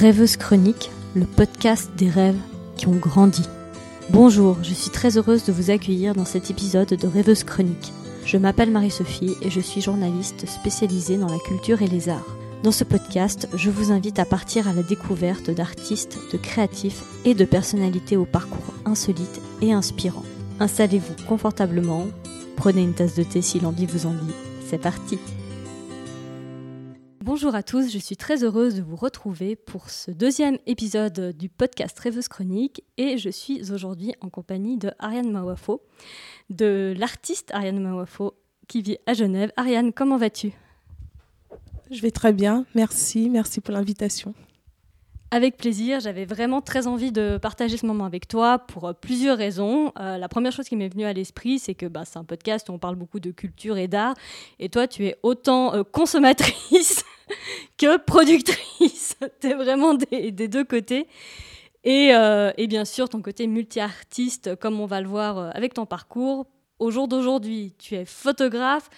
Rêveuse Chronique, le podcast des rêves qui ont grandi. Bonjour, je suis très heureuse de vous accueillir dans cet épisode de Rêveuse Chronique. Je m'appelle Marie-Sophie et je suis journaliste spécialisée dans la culture et les arts. Dans ce podcast, je vous invite à partir à la découverte d'artistes, de créatifs et de personnalités au parcours insolite et inspirant. Installez-vous confortablement, prenez une tasse de thé si l'envie vous en dit. C'est parti Bonjour à tous, je suis très heureuse de vous retrouver pour ce deuxième épisode du podcast Rêveuse Chronique et je suis aujourd'hui en compagnie de Ariane Mawafo, de l'artiste Ariane Mawafo qui vit à Genève. Ariane, comment vas-tu? Je vais très bien, merci, merci pour l'invitation. Avec plaisir, j'avais vraiment très envie de partager ce moment avec toi pour euh, plusieurs raisons. Euh, la première chose qui m'est venue à l'esprit, c'est que bah, c'est un podcast où on parle beaucoup de culture et d'art, et toi, tu es autant euh, consommatrice que productrice. tu es vraiment des, deux côtés. Et, et, bien sûr, ton côté multi-artiste, comme on va le voir avec ton parcours. Au jour d'aujourd'hui, tu es photographe,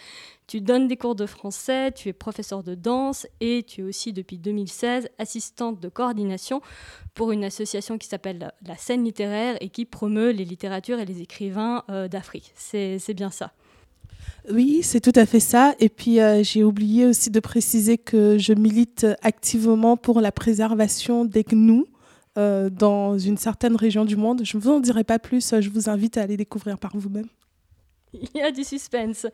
tu donnes des cours de français, tu es professeur de danse et tu es aussi depuis 2016 assistante de coordination pour une association qui s'appelle la scène littéraire et qui promeut les littératures et les écrivains euh, d'Afrique. C'est bien ça. Oui, c'est tout à fait ça. Et puis euh, j'ai oublié aussi de préciser que je milite activement pour la préservation des gnous. Euh, dans une certaine région du monde. Je ne vous en dirai pas plus, je vous invite à aller découvrir par vous-même. Il y a du suspense.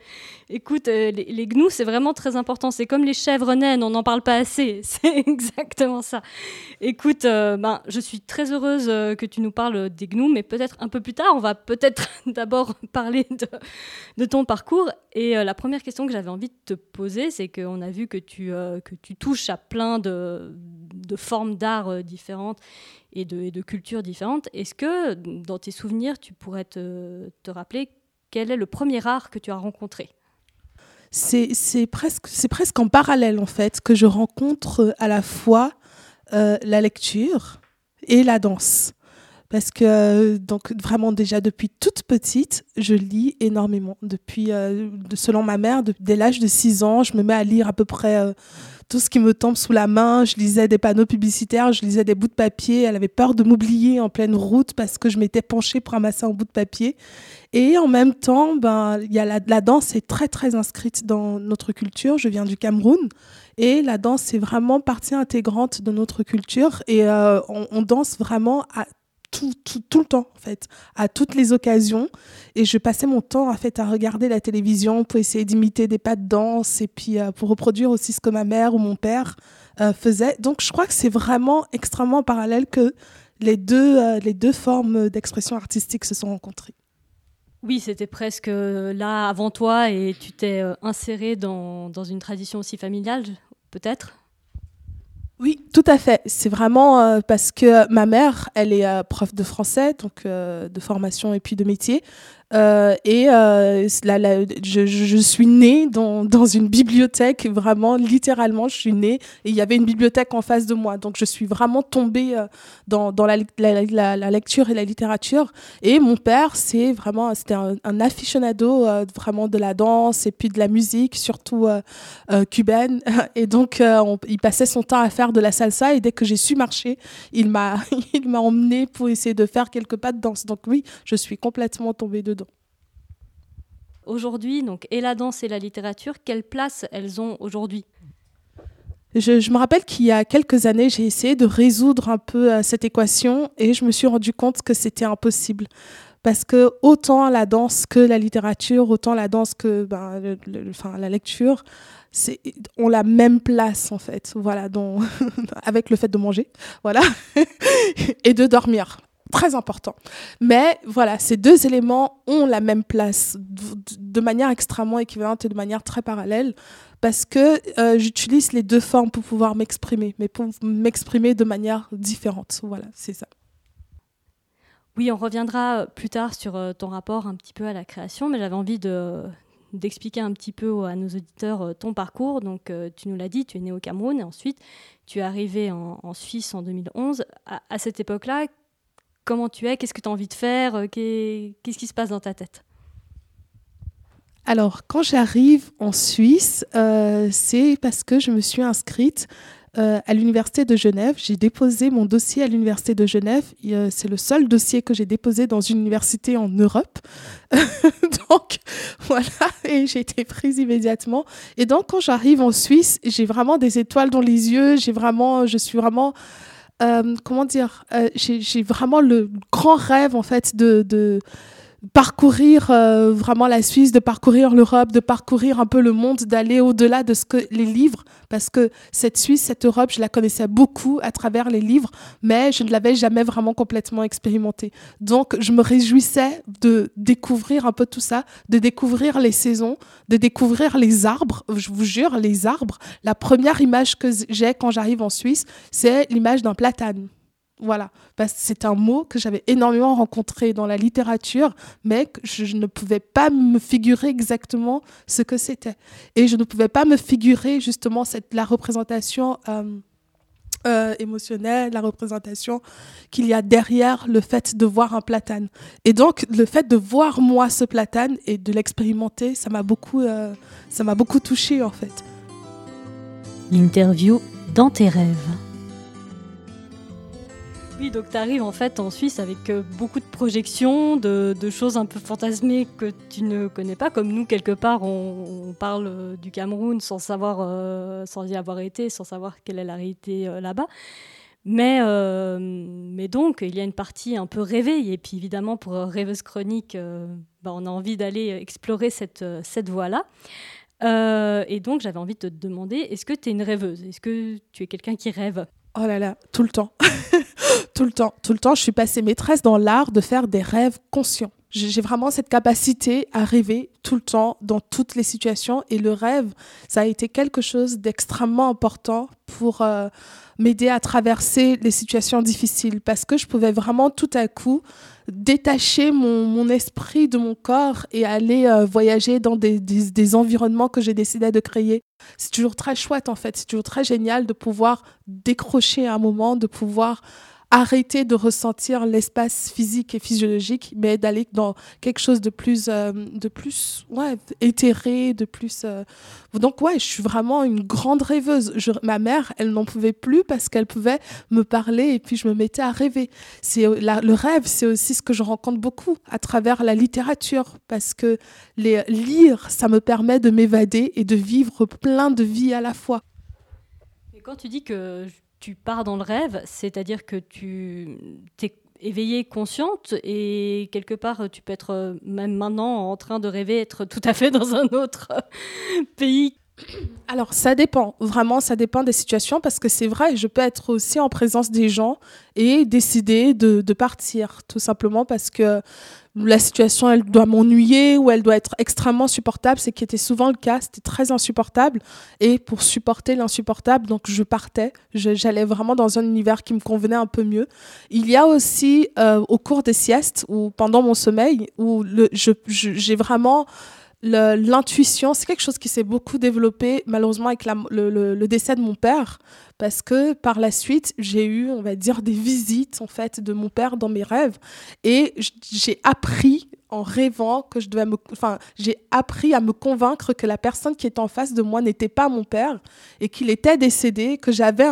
Écoute, euh, les, gnous, c'est vraiment très important. C'est comme les chèvres naines, on n'en parle pas assez. C'est exactement ça. Écoute, euh, ben, je suis très heureuse euh, que tu nous parles des gnous, mais peut-être un peu plus tard. On va peut-être d'abord parler de, ton parcours. Et la première question que j'avais envie de te poser, c'est qu'on a vu que tu, que tu touches à plein de, de formes d'art différentes et de, et de cultures différentes. Est-ce que, dans tes souvenirs, tu pourrais te, te rappeler quel est le premier art que tu as rencontré? C'est presque, en parallèle, en fait, que je rencontre euh, à la fois euh, la lecture et la danse. Parce que, euh, donc, vraiment, déjà depuis toute petite, je lis énormément. Depuis, selon ma mère, dès l'âge de 6 ans, je me mets à lire à peu près tout ce qui me tombe sous la main. Je lisais des panneaux publicitaires, je lisais des bouts de papier. Elle avait peur de m'oublier en pleine route parce que je m'étais penchée pour ramasser un bout de papier. Et en même temps, ben, y a la, danse est très, très inscrite dans notre culture. Je viens du Cameroun. Et la danse est vraiment partie intégrante de notre culture. Et euh, on, on, danse vraiment à tout, tout, tout, le temps, en fait, à toutes les occasions. Et je passais mon temps, en fait, à regarder la télévision pour essayer d'imiter des pas de danse et puis euh, pour reproduire aussi ce que ma mère ou mon père euh, faisaient. Donc, je crois que c'est vraiment extrêmement parallèle que les deux, euh, les deux formes d'expression artistique se sont rencontrées. Oui, c'était presque là avant toi et tu t'es inséré dans, dans une tradition aussi familiale, peut-être? Oui, tout à fait. C'est vraiment euh, parce que ma mère, elle est euh, prof de français, donc euh, de formation et puis de métier. Euh, et euh, je, suis née dans, une bibliothèque, vraiment, littéralement, je suis née et il y avait une bibliothèque en face de moi. Donc, je suis vraiment tombée euh, dans, la, lecture et la littérature. Et mon père, c'est vraiment, c'était un, un, aficionado vraiment de la danse et puis de la musique, surtout cubaine. Et donc, il passait son temps à faire de la salsa et dès que j'ai su marcher, il m'a, il m'a emmené pour essayer de faire quelques pas de danse. Donc, oui, je suis complètement tombée dedans aujourd'hui, donc et la danse et la littérature, quelle place elles ont aujourd'hui? Je, me rappelle qu'il y a quelques années, j'ai essayé de résoudre un peu euh, cette équation et je me suis rendu compte que c'était impossible. Parce que autant la danse que la littérature, autant la danse que ben, enfin, la lecture, ont la même place en fait, voilà, avec le fait de manger, voilà, et de dormir très important. Mais voilà, ces deux éléments ont la même place de manière extrêmement équivalente et de manière très parallèle parce que euh, j'utilise les deux formes pour pouvoir m'exprimer, mais pour m'exprimer de manière différente. Voilà, c'est ça. Oui, on reviendra plus tard sur euh, ton rapport un petit peu à la création, mais j'avais envie de, d'expliquer un petit peu à nos auditeurs euh, ton parcours. Donc, tu nous l'as dit, tu es né au Cameroun et ensuite tu es arrivé en, Suisse en 2011. à cette époque-là, comment tu es, qu'est-ce que tu as envie de faire, euh, qu'est-ce qui se passe dans ta tête? Alors, quand j'arrive en Suisse, euh, c'est parce que je me suis inscrite euh, à l'Université de Genève. J'ai déposé mon dossier à l'Université de Genève. C'est le seul dossier que j'ai déposé dans une université en Europe. donc, voilà, et j'ai été prise immédiatement. Et donc, quand j'arrive en Suisse, j'ai vraiment des étoiles dans les yeux. J'ai vraiment, je suis vraiment... Euh, comment dire, euh, j'ai vraiment le grand rêve en fait de, de parcourir euh, vraiment la Suisse, de parcourir l'Europe, de parcourir un peu le monde, d'aller au-delà de ce que les livres, parce que cette Suisse, cette Europe, je la connaissais beaucoup à travers les livres, mais je ne l'avais jamais vraiment complètement expérimentée. Donc, je me réjouissais de découvrir un peu tout ça, de découvrir les saisons, de découvrir les arbres. Je vous jure, les arbres. La première image que j'ai quand j'arrive en Suisse, c'est l'image d'un platane. Voilà, c'est un mot que j'avais énormément rencontré dans la littérature, mais que je, ne pouvais pas me figurer exactement ce que c'était. Et je ne pouvais pas me figurer justement la représentation euh, euh, émotionnelle, la représentation qu'il y a derrière le fait de voir un platane. Et donc, le fait de voir moi ce platane et de l'expérimenter, ça m'a beaucoup, euh, ça m'a beaucoup touché en fait. L'interview dans tes rêves. Oui, donc tu arrives en fait en Suisse avec euh, beaucoup de projections, de, choses un peu fantasmées que tu ne connais pas, comme nous quelque part on, parle euh, du Cameroun sans savoir, euh, sans y avoir été, sans savoir quelle est la réalité là-bas. Mais, donc il y a une partie un peu rêvée et puis évidemment pour Rêveuse Chronique, bah, on a envie d'aller explorer cette, cette voie-là. et donc j'avais envie de te demander, est-ce que tu es une rêveuse? Est-ce que tu es quelqu'un qui rêve? Oh là là, tout le temps. tout le temps. Tout le temps, je suis passée maîtresse dans l'art de faire des rêves conscients. J'ai vraiment cette capacité à rêver tout le temps, dans toutes les situations. Et le rêve, ça a été quelque chose d'extrêmement important pour euh, m'aider à traverser les situations difficiles. Parce que je pouvais vraiment tout à coup détacher mon, mon esprit de mon corps et aller euh, voyager dans des, des, des environnements que j'ai décidé de créer. C'est toujours très chouette en fait, c'est toujours très génial de pouvoir décrocher un moment, de pouvoir arrêter de ressentir l'espace physique et physiologique, mais d'aller dans quelque chose de plus, euh, de plus ouais, éthéré, de plus. Euh, donc, ouais, je suis vraiment une grande rêveuse. Ma mère, elle n'en pouvait plus parce qu'elle pouvait me parler et puis je me mettais à rêver. C'est le rêve, c'est aussi ce que je rencontre beaucoup à travers la littérature parce que les, lire, ça me permet de m'évader et de vivre plein de vies à la fois. Et quand tu dis que tu pars dans le rêve, c'est-à-dire que tu es éveillée, consciente, et quelque part, tu peux être euh, même maintenant en train de rêver être tout à fait dans un autre pays. Alors, ça dépend, vraiment, ça dépend des situations, parce que c'est vrai, je peux être aussi en présence des gens et décider de, partir, tout simplement parce que la situation elle doit m'ennuyer ou elle doit être extrêmement supportable, c'est qui était souvent le cas, c'était très insupportable. Et pour supporter l'insupportable, donc je partais, j'allais vraiment dans un univers qui me convenait un peu mieux. Il y a aussi euh, au cours des siestes ou pendant mon sommeil où j'ai vraiment l'intuition, c'est quelque chose qui s'est beaucoup développé malheureusement avec le, décès de mon père, parce que par la suite, j'ai eu, on va dire, des visites en fait de mon père dans mes rêves, et j'ai appris en rêvant que je devais me, enfin, j'ai appris à me convaincre que la personne qui était en face de moi n'était pas mon père et qu'il était décédé, que j'avais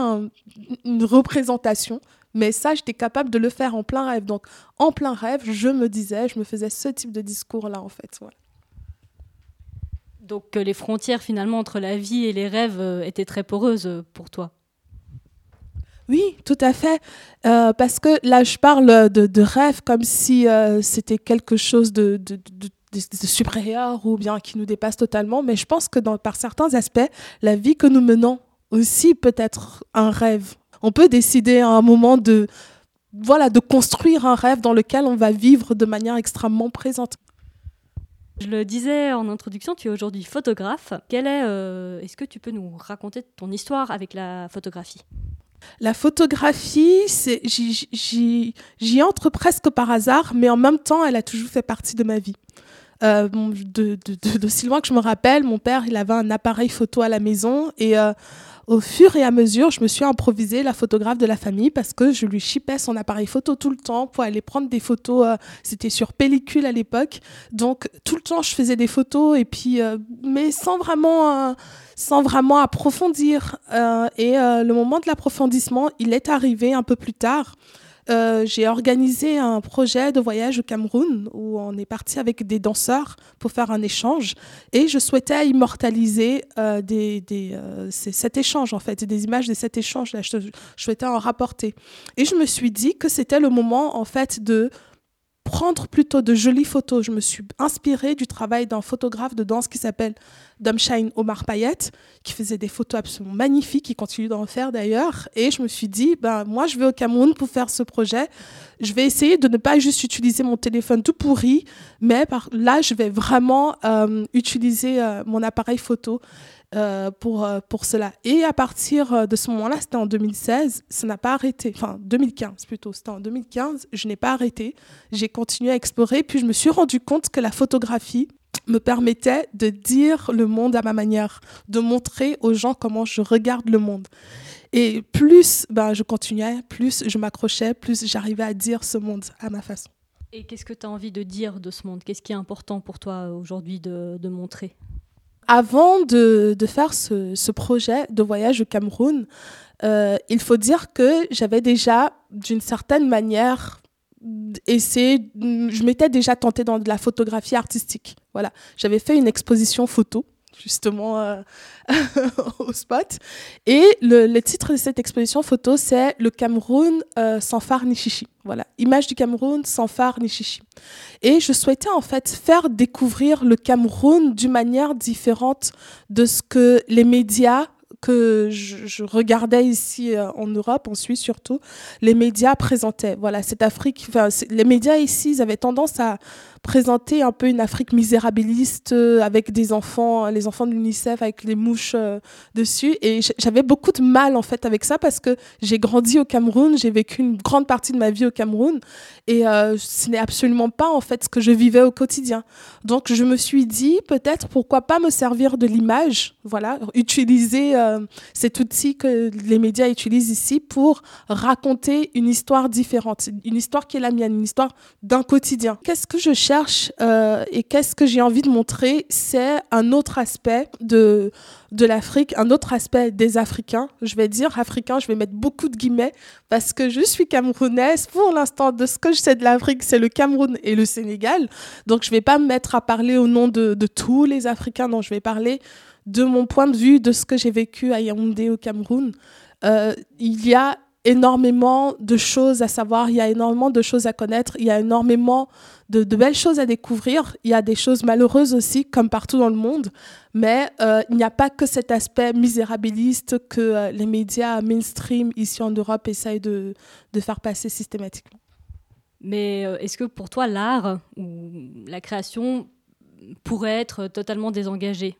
une représentation mais ça, j'étais capable de le faire en plein rêve. Donc, en plein rêve, je me disais, je me faisais ce type de discours-là, en fait. Donc les frontières finalement entre la vie et les rêves euh, étaient très poreuses euh, pour toi. Oui, tout à fait. Euh, parce que là, je parle de, rêve comme si c'était quelque chose de, de, de, supérieur ou bien qui nous dépasse totalement. Mais je pense que dans, par certains aspects, la vie que nous menons aussi peut être un rêve. On peut décider à un moment de, voilà, de construire un rêve dans lequel on va vivre de manière extrêmement présente. Je le disais en introduction, tu es aujourd'hui photographe. Quelle est, euh, est-ce que tu peux nous raconter ton histoire avec la photographie? La photographie, j'y entre presque par hasard, mais en même temps, elle a toujours fait partie de ma vie. Euh, D'aussi loin que je me rappelle, mon père, il avait un appareil photo à la maison et euh, au fur et à mesure, je me suis improvisée la photographe de la famille parce que je lui chipais son appareil photo tout le temps pour aller prendre des photos. Euh, c'était sur pellicule à l'époque. Donc, tout le temps, je faisais des photos et puis, euh, mais sans vraiment, sans vraiment approfondir. et le moment de l'approfondissement, il est arrivé un peu plus tard. Euh, j'ai organisé un projet de voyage au Cameroun où on est parti avec des danseurs pour faire un échange et je souhaitais immortaliser euh, des, des, euh, cet échange en fait, des images de cet échange. Là, je, je souhaitais en rapporter. Et je me suis dit que c'était le moment en fait de prendre plutôt de jolies photos. Je me suis inspirée du travail d'un photographe de danse qui s'appelle Domshine Omar Payet, qui faisait des photos absolument magnifiques, qui continue d'en faire d'ailleurs. Et je me suis dit, ben, moi, je vais au Cameroun pour faire ce projet. Je vais essayer de ne pas juste utiliser mon téléphone tout pourri, mais par là, je vais vraiment euh, utiliser euh, mon appareil photo. Euh, pour, euh, pour cela. Et à partir euh, de ce moment-là, c'était en 2016, ça n'a pas arrêté, enfin 2015 plutôt, c'était en 2015, je n'ai pas arrêté, j'ai continué à explorer, puis je me suis rendu compte que la photographie me permettait de dire le monde à ma manière, de montrer aux gens comment je regarde le monde. Et plus ben, je continuais, plus je m'accrochais, plus j'arrivais à dire ce monde à ma façon. Et qu'est-ce que tu as envie de dire de ce monde? Qu'est-ce qui est important pour toi aujourd'hui de, de montrer? Avant de, de faire ce, ce, projet de voyage au Cameroun, euh, il faut dire que j'avais déjà, d'une certaine manière, essayé, je m'étais déjà tentée dans de la photographie artistique. Voilà, j'avais fait une exposition photo justement euh, au spot. Et le, titre de cette exposition photo, c'est Le Cameroun euh, sans phare ni chichi. Voilà, image du Cameroun sans phare ni chichi. Et je souhaitais en fait faire découvrir le Cameroun d'une manière différente de ce que les médias que je, regardais ici euh, en Europe, en Suisse surtout, les médias présentaient. Voilà, cette Afrique, les médias ici, ils avaient tendance à présenter un peu une Afrique misérabiliste euh, avec des enfants, les enfants de l'UNICEF avec les mouches euh, dessus. Et j'avais beaucoup de mal en fait avec ça parce que j'ai grandi au Cameroun, j'ai vécu une grande partie de ma vie au Cameroun et euh, ce n'est absolument pas en fait ce que je vivais au quotidien. Donc je me suis dit peut-être pourquoi pas me servir de l'image, voilà, utiliser cet outil que les médias utilisent ici pour raconter une histoire différente, une histoire qui est la mienne, une histoire d'un quotidien. Qu'est-ce que je cherche euh, et qu'est-ce que j'ai envie de montrer, c'est un autre aspect de, de l'Afrique, un autre aspect des Africains. Je vais dire africain, je vais mettre beaucoup de guillemets parce que je suis camerounaise. Pour l'instant, de ce que je sais de l'Afrique, c'est le Cameroun et le Sénégal. Donc, je ne vais pas me mettre à parler au nom de, de tous les Africains. Non, je vais parler de mon point de vue, de ce que j'ai vécu à Yaoundé au Cameroun. Euh, il y a énormément de choses à savoir, il y a énormément de choses à connaître, il y a énormément de, de, belles choses à découvrir. Il y a des choses malheureuses aussi, comme partout dans le monde, mais euh, il n'y a pas que cet aspect misérabiliste que euh, les médias mainstream ici en Europe essayent de, de faire passer systématiquement. Mais euh, est-ce que pour toi, l'art ou la création pourrait être totalement désengagé?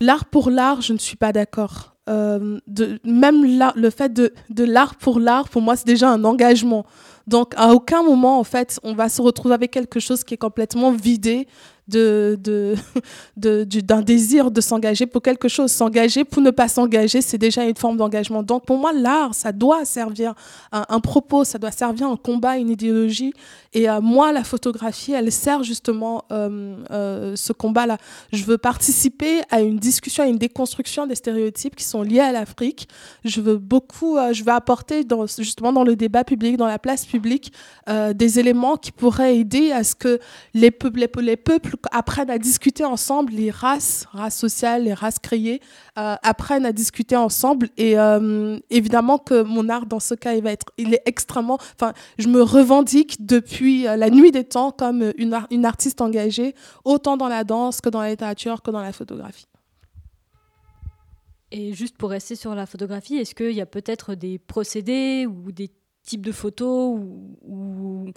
L'art pour l'art, je ne suis pas d'accord. Euh, de, même le fait de, de l'art pour l'art, pour moi, c'est déjà un engagement. Donc, à aucun moment, en fait, on va se retrouver avec quelque chose qui est complètement vidé d'un désir de s'engager pour quelque chose. S'engager pour ne pas s'engager, c'est déjà une forme d'engagement. Donc pour moi, l'art, ça doit servir un, propos, ça doit servir un combat, une idéologie. Et euh, moi, la photographie, elle sert justement euh, euh, ce combat-là. Je veux participer à une discussion, à une déconstruction des stéréotypes qui sont liés à l'Afrique. Je veux beaucoup, je veux apporter dans, justement dans le débat public, dans la place publique, des éléments qui pourraient aider à ce que les peuples apprennent à discuter ensemble, les races, races sociales, les races créées, euh, apprennent à discuter ensemble. Et euh, évidemment que mon art, dans ce cas, il va être, il est extrêmement. Enfin, je me revendique depuis euh, la nuit des temps comme une, une artiste engagée, autant dans la danse que dans la littérature que dans la photographie. Et juste pour rester sur la photographie, est-ce qu'il y a peut-être des procédés ou des types de photos ou,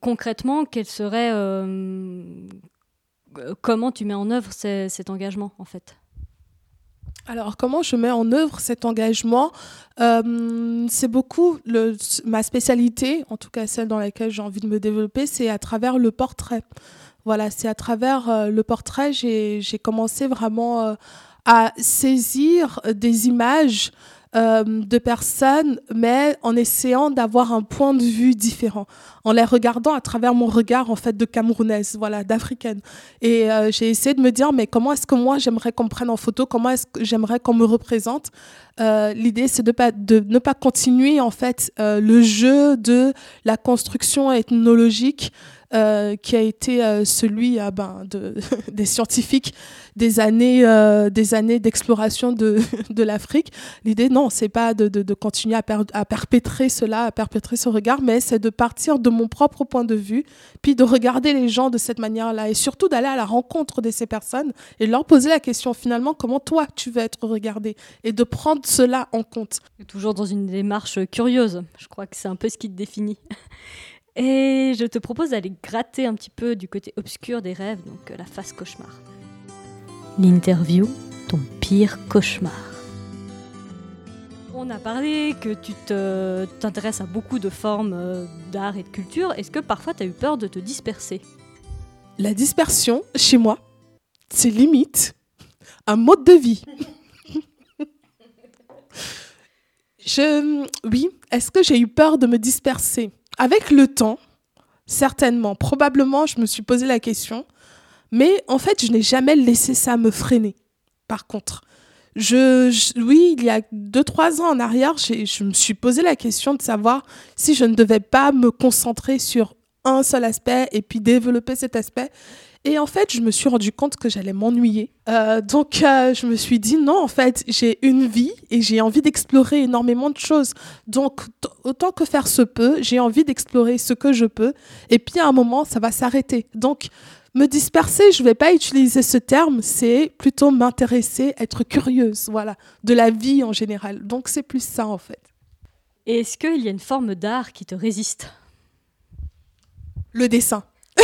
concrètement, quel serait euh, comment tu mets en œuvre cet engagement en fait? Alors, comment je mets en œuvre cet engagement? Euh, C'est beaucoup ma spécialité, en tout cas celle dans laquelle j'ai envie de me développer, c'est à travers le portrait. Voilà, c'est à travers le portrait, j'ai commencé vraiment à saisir des images euh, de personnes, mais en essayant d'avoir un point de vue différent, en les regardant à travers mon regard en fait de Camerounaise, voilà, d'Africaine. Et euh, j'ai essayé de me dire, mais comment est-ce que moi j'aimerais qu'on prenne en photo, comment est-ce que j'aimerais qu'on me représente? Euh, l'idée, c'est de, de ne pas continuer en fait le jeu de la construction ethnologique euh, qui a été euh, celui euh, ben, de, des scientifiques des années, des années d'exploration de, de l'Afrique. L'idée, non, c'est pas de, de, continuer à, perpétrer cela, à perpétrer ce regard, mais c'est de partir de mon propre point de vue, puis de regarder les gens de cette manière-là, et surtout d'aller à la rencontre de ces personnes et leur poser la question finalement comment toi tu veux être regardé, et de prendre cela en compte. Toujours dans une démarche curieuse, je crois que c'est un peu ce qui te définit. Et je te propose d'aller gratter un petit peu du côté obscur des rêves, donc euh, la face cauchemar. L'interview, ton pire cauchemar. On a parlé que tu t'intéresses à beaucoup de formes euh, d'art et de culture. Est-ce que parfois tu as eu peur de te disperser? La dispersion, chez moi, c'est limite un mode de vie. Je, oui, est-ce que j'ai eu peur de me disperser? Avec le temps, certainement, probablement, je me suis posé la question, mais en fait, je n'ai jamais laissé ça me freiner. Par contre, je, oui, il y a deux, trois ans en arrière, je me suis posé la question de savoir si je ne devais pas me concentrer sur un seul aspect et puis développer cet aspect. Et en fait, je me suis rendu compte que j'allais m'ennuyer. Euh, donc, euh, je me suis dit, non, en fait, j'ai une vie et j'ai envie d'explorer énormément de choses. Donc, autant que faire se peut, j'ai envie d'explorer ce que je peux. Et puis, à un moment, ça va s'arrêter. Donc, me disperser, je ne vais pas utiliser ce terme, c'est plutôt m'intéresser, être curieuse, voilà, de la vie en général. Donc, c'est plus ça, en fait. Est-ce qu'il y a une forme d'art qui te résiste? Le dessin.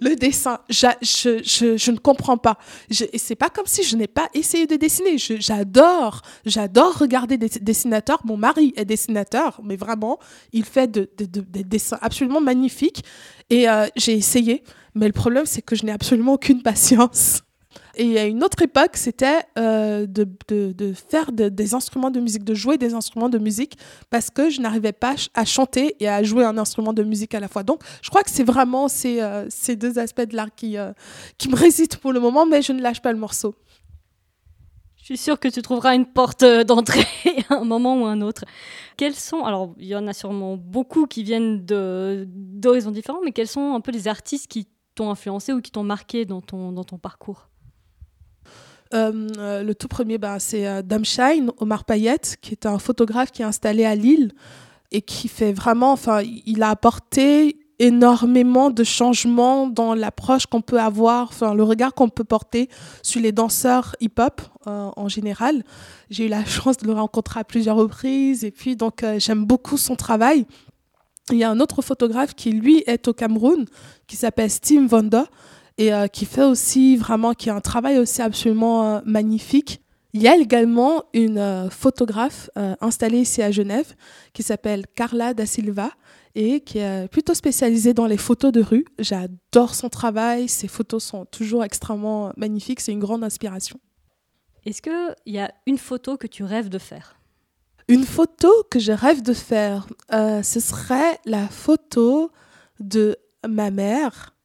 le dessin, je, je, je, ne comprends pas. Et c'est pas comme si je n'ai pas essayé de dessiner. J'adore, j'adore regarder des dessinateurs. Mon mari est dessinateur, mais vraiment, il fait des dessins absolument magnifiques. Et euh, j'ai essayé, mais le problème, c'est que je n'ai absolument aucune patience. Et à une autre époque, c'était euh, de, de, de, faire des instruments de musique, de jouer des instruments de musique, parce que je n'arrivais pas à chanter et à jouer un instrument de musique à la fois. Donc, je crois que c'est vraiment ces, euh, ces, deux aspects de l'art qui, euh, qui me résident pour le moment, mais je ne lâche pas le morceau. Je suis sûre que tu trouveras une porte d'entrée à un moment ou un autre. Quels sont, alors il y en a sûrement beaucoup qui viennent d'horizons différents, mais quels sont un peu les artistes qui t'ont influencé ou qui t'ont marqué dans ton, dans ton parcours? Euh, euh, le tout premier, bah, c'est euh, Damshine, Omar Payet, qui est un photographe qui est installé à Lille et qui fait vraiment, enfin, il a apporté énormément de changements dans l'approche qu'on peut avoir, enfin, le regard qu'on peut porter sur les danseurs hip-hop en général. J'ai eu la chance de le rencontrer à plusieurs reprises et puis donc j'aime beaucoup son travail. Il y a un autre photographe qui, lui, est au Cameroun, qui s'appelle Steve Vonda, et euh, qui fait aussi vraiment, qui a un travail aussi absolument euh, magnifique. Il y a également une euh, photographe installée ici à Genève qui s'appelle Carla da Silva et qui est plutôt spécialisée dans les photos de rue. J'adore son travail, ses photos sont toujours extrêmement magnifiques, c'est une grande inspiration. Est-ce qu'il y a une photo que tu rêves de faire? Une photo que je rêve de faire, ce serait la photo de ma mère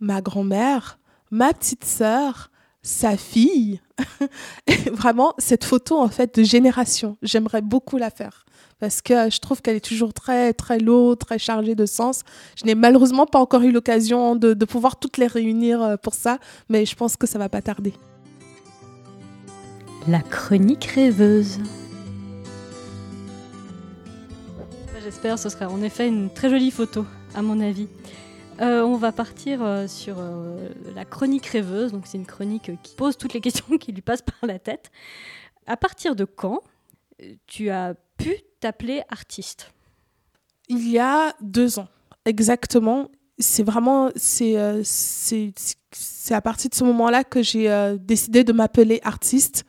ma grand-mère, ma petite sœur, sa fille. vraiment, cette photo, en fait, de génération, j'aimerais beaucoup la faire. Parce que je trouve qu'elle est toujours très, très lourde, très chargée de sens. Je n'ai malheureusement pas encore eu l'occasion de, pouvoir toutes les réunir euh, pour ça, mais je pense que ça va pas tarder. La chronique rêveuse. J'espère ce sera en effet une très jolie photo, à mon avis. Euh, on va partir euh, sur euh, la chronique rêveuse. Donc, c'est une chronique qui pose toutes les questions qui lui passent par la tête. À partir de quand tu as pu t'appeler artiste? Il y a deux ans, exactement. C'est vraiment c'est c'est à partir de ce moment-là que j'ai décidé de m'appeler artiste.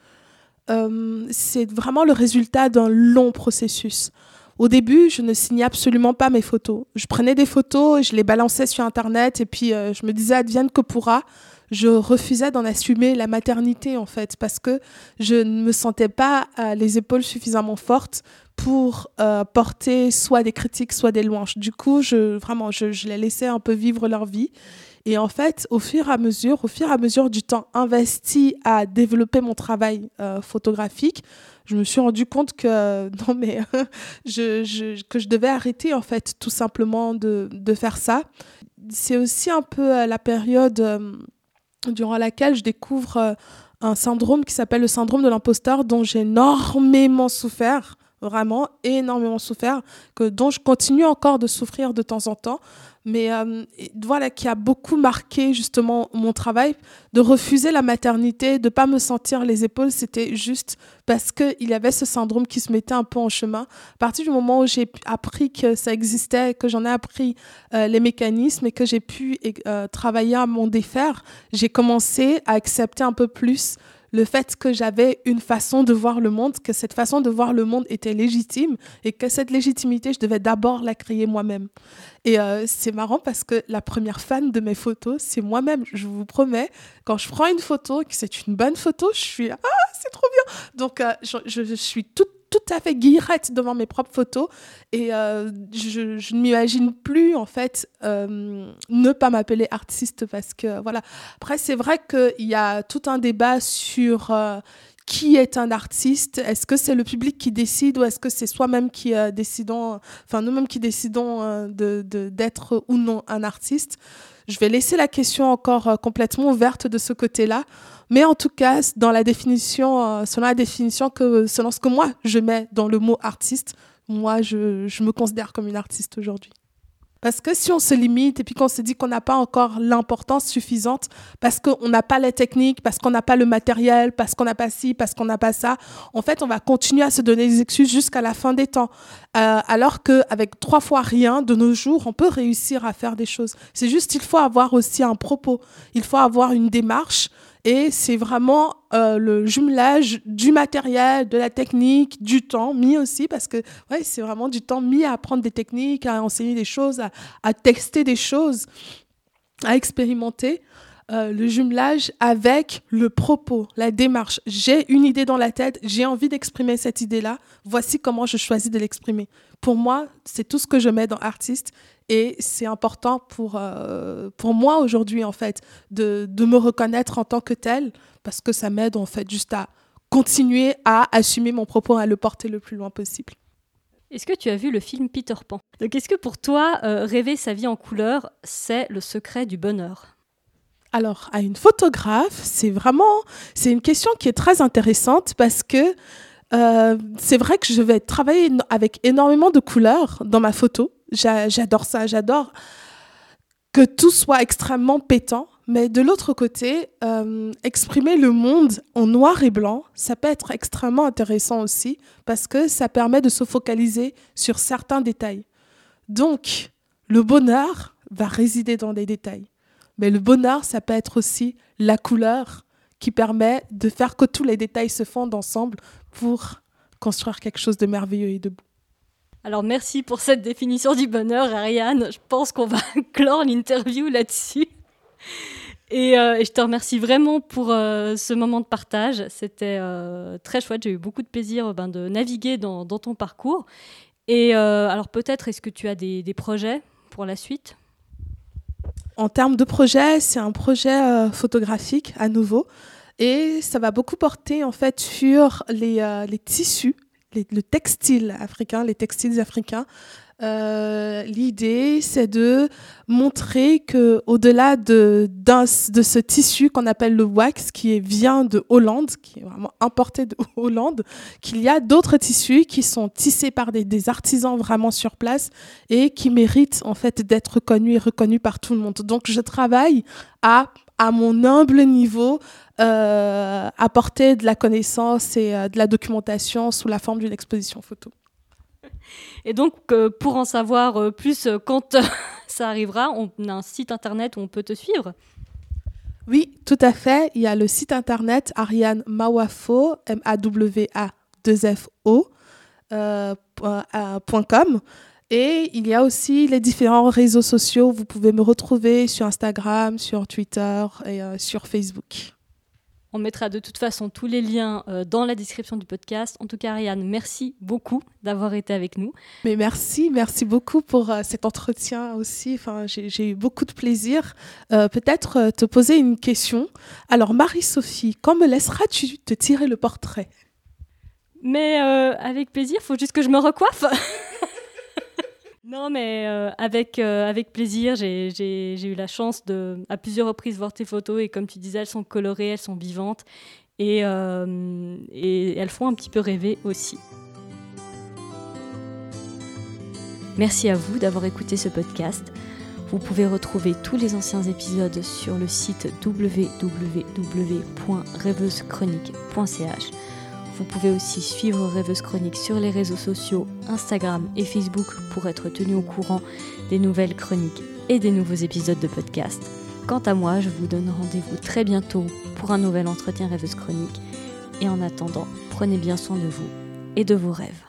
c'est vraiment le résultat d'un long processus Au début, je ne signais absolument pas mes photos. Je prenais des photos, je les balançais sur Internet et puis euh, je me disais advienne que pourra. Je refusais d'en assumer la maternité en fait parce que je ne me sentais pas euh, les épaules suffisamment fortes pour euh, porter soit des critiques, soit des louanges. Du coup, je, vraiment, je, les laissais un peu vivre leur vie. Et en fait, au fur et à mesure, au fur et à mesure du temps investi à développer mon travail photographique, je me suis rendu compte que non mais je, je, que je devais arrêter en fait tout simplement de, de faire ça. C'est aussi un peu euh, la période euh, durant laquelle je découvre un syndrome qui s'appelle le syndrome de l'imposteur dont j'ai énormément souffert vraiment énormément souffert, que, dont je continue encore de souffrir de temps en temps, mais euh, voilà, qui a beaucoup marqué justement mon travail, de refuser la maternité, de pas me sentir les épaules, c'était juste parce qu'il y avait ce syndrome qui se mettait un peu en chemin. À partir du moment où j'ai appris que ça existait, que j'en ai appris euh, les mécanismes et que j'ai pu euh, travailler à m'en défaire, j'ai commencé à accepter un peu plus le fait que j'avais une façon de voir le monde, que cette façon de voir le monde était légitime et que cette légitimité, je devais d'abord la créer moi-même. Et euh, c'est marrant parce que la première fan de mes photos, c'est moi-même. Je vous promets, quand je prends une photo, que c'est une bonne photo, je suis ah c'est trop bien. Donc euh, je, je, suis toute tout à fait guillerette devant mes propres photos et euh, je, ne m'imagine plus en fait euh, ne pas m'appeler artiste parce que voilà. Après c'est vrai qu'il y a tout un débat sur euh, qui est un artiste Est-ce que c'est le public qui décide ou est-ce que c'est soi-même qui décidons, enfin nous-mêmes qui décidons de d'être ou non un artiste? Je vais laisser la question encore complètement ouverte de ce côté-là. Mais en tout cas, euh, selon la définition que, selon ce que moi je mets dans le mot artiste, moi je, me considère comme une artiste aujourd'hui. Parce que si on se limite et puis qu'on se dit qu'on n'a pas encore l'importance suffisante, parce qu'on n'a pas les techniques, parce qu'on n'a pas le matériel, parce qu'on n'a pas ci, parce qu'on n'a pas ça, en fait, on va continuer à se donner des excuses jusqu'à la fin des temps. Euh, alors qu'avec trois fois rien, de nos jours, on peut réussir à faire des choses. C'est juste qu'il faut avoir aussi un propos, il faut avoir une démarche, et c'est vraiment euh, le jumelage du matériel, de la technique, du temps mis aussi, parce que ouais, c'est vraiment du temps mis à apprendre des techniques, à enseigner des choses, à, à tester des choses, à expérimenter. Euh, le jumelage avec le propos, la démarche. J'ai une idée dans la tête, j'ai envie d'exprimer cette idée-là, voici comment je choisis de l'exprimer. Pour moi, c'est tout ce que je mets dans artiste et c'est important pour, euh, pour moi aujourd'hui, en fait, de, de me reconnaître en tant que tel, parce que ça m'aide, en fait, juste à continuer à assumer mon propos, à le porter le plus loin possible. Est-ce que tu as vu le film Peter Pan? Donc, est-ce que pour toi, euh, rêver sa vie en couleur, c'est le secret du bonheur? Alors, à une photographe, c'est vraiment, c'est une question qui est très intéressante parce que euh, c'est vrai que je vais travailler avec énormément de couleurs dans ma photo. J'adore ça, j'adore que tout soit extrêmement pétant. Mais de l'autre côté, euh, exprimer le monde en noir et blanc, ça peut être extrêmement intéressant aussi parce que ça permet de se focaliser sur certains détails. Donc, le bonheur va résider dans les détails. Mais le bonheur, ça peut être aussi la couleur qui permet de faire que tous les détails se fondent ensemble pour construire quelque chose de merveilleux et de beau. Alors merci pour cette définition du bonheur, Ariane. Je pense qu'on va clore l'interview là-dessus. Et, euh, je te remercie vraiment pour euh, ce moment de partage. C'était euh, très chouette. J'ai eu beaucoup de plaisir ben, de naviguer dans, ton parcours. Et alors peut-être, est-ce que tu as des projets pour la suite? En termes de projet, c'est un projet euh, photographique à nouveau. Et ça va beaucoup porter en fait sur les, euh, les tissus, le textile africain, les textiles africains. Euh, l'idée, c'est de montrer que au-delà de, de ce tissu qu'on appelle le wax, qui vient de Hollande, qui est vraiment importé de Hollande, qu'il y a d'autres tissus qui sont tissés par des, des, artisans vraiment sur place et qui méritent en fait d'être connus et reconnus par tout le monde. Donc, je travaille à à mon humble niveau, euh, apporter de la connaissance et euh, de la documentation sous la forme d'une exposition photo. Et donc, euh, pour en savoir euh, plus euh, quand ça arrivera, on a un site internet où on peut te suivre. Oui, tout à fait. Il y a le site internet Ariane Mawafo, M-A-W-A-2-F-O. Et il y a aussi les différents réseaux sociaux. Vous pouvez me retrouver sur Instagram, sur Twitter et sur Facebook. On mettra de toute façon tous les liens euh, dans la description du podcast. En tout cas, Ariane, merci beaucoup d'avoir été avec nous. Mais merci, merci beaucoup pour euh, cet entretien aussi. Enfin, j'ai eu beaucoup de plaisir. Euh, peut-être te poser une question. Alors, Marie-Sophie, quand me laisseras-tu te tirer le portrait? Mais avec plaisir, il faut juste que je me recoiffe. Non, mais euh, avec, euh, avec plaisir. J'ai eu la chance de, à plusieurs reprises, voir tes photos. Et comme tu disais, elles sont colorées, elles sont vivantes. Et, euh, et elles font un petit peu rêver aussi. Merci à vous d'avoir écouté ce podcast. Vous pouvez retrouver tous les anciens épisodes sur le site www.rêveuseChronique.ch. Vous pouvez aussi suivre Rêveuse Chronique sur les réseaux sociaux Instagram et Facebook pour être tenu au courant des nouvelles chroniques et des nouveaux épisodes de podcast. Quant à moi, je vous donne rendez-vous très bientôt pour un nouvel entretien Rêveuse Chronique. Et en attendant, prenez bien soin de vous et de vos rêves.